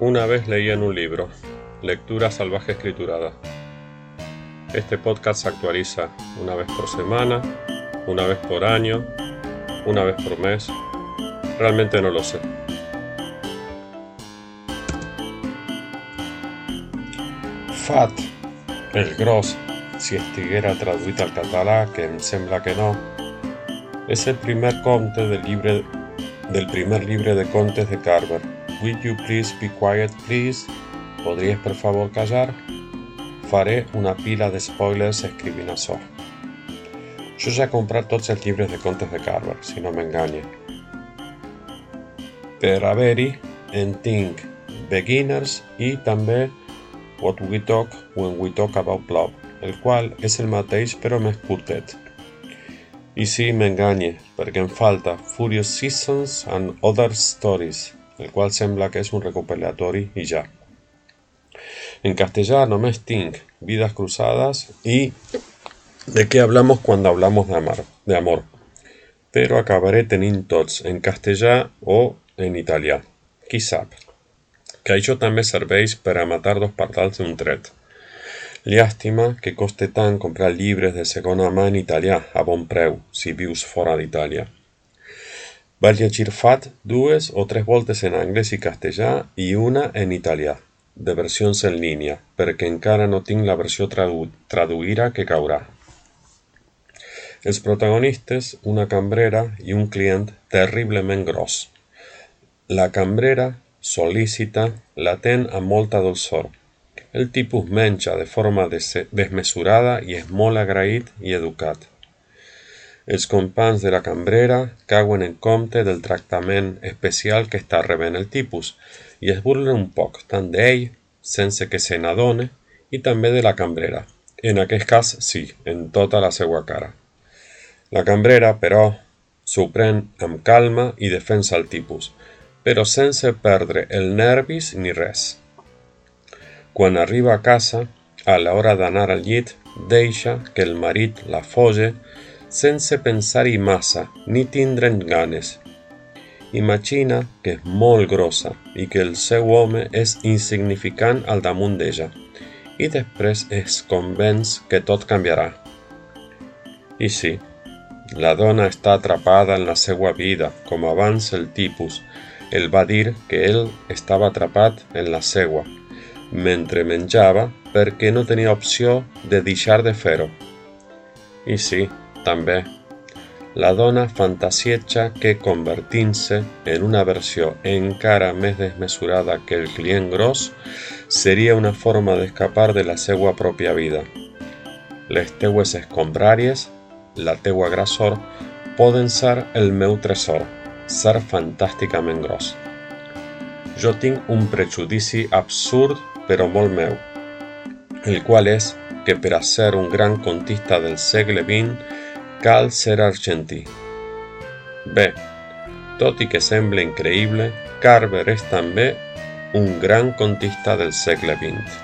Una vez leí en un libro, Lectura Salvaje Escriturada. Este podcast se actualiza una vez por semana, una vez por año, una vez por mes. Realmente no lo sé. Fat, el gros, si estiguera traduït al català, que em sembla que no, es el primer conte del, del primer libre de contes de Carver. Will you please be quiet, please? ¿Podries per favor callar? Faré una pila de spoilers escrivint això. Jo ja he comprat tots els de contes de Carver, si no m'enganya. Per haver-hi en tinc Beginners i també What We Talk When We Talk About Love, el qual és el mateix però més curtet. I sí, m'enganye, perquè em falta Furious Seasons and Other Stories, el qual sembla que és un recopilatori i ja. En castellà només tinc Vidas Cruzadas y De qué hablamos cuando hablamos de amar, de amor. Però acabaré tenint tots en castellà o en italià. Qui sap? Que això també serveix per a matar dos pardals d'un tret. Llàstima que coste tant comprar llibres de segona mà en italià a bon preu si vius fora d'Itàlia. Vaig llegir Fat dues o tres voltes en anglès i castellà i una en italià, de versions en línia, perquè encara no tinc la versió tradu que caurà. Els protagonistes, una cambrera i un client terriblement gros. La cambrera, solícita, l'atén amb molta dolçor. El tipus menja de forma desmesurada i és molt agraït i educat. Els companys de la cambrera cauen en compte del tractament especial que està rebent el tipus i es burlen un poc tant d'ell, sense que se n'adone, i també de la cambrera. En aquest cas, sí, en tota la seva cara. La cambrera, però, s'ho pren amb calma i defensa el tipus, però sense perdre el nervis ni res. Quan arriba a casa, a l'hora d'anar al llit, deixa que el marit la foge sense pensar-hi massa ni tindre'n ganes. Imagina que és molt grossa i que el seu home és insignificant al damunt d'ella i després es convenç que tot canviarà. I sí, la dona està atrapada en la seva vida, com abans el tipus el va dir que ell estava atrapat en la seva, mentre menjava perquè no tenia opció de deixar de fer-ho. I sí, també, la dona fantasieja que convertint-se en una versió encara més desmesurada que el client gros seria una forma d'escapar de la seva pròpia vida. Les teues escombràries, la teua grassor, poden ser el meu tresor, ser fantàsticament gros. Jo tinc un prejudici absurd però molt meu, el qual és que per ser un gran contista del segle cal ser argentí. Bé, tot i que sembla increïble, Carver és també un gran contista del segle XX.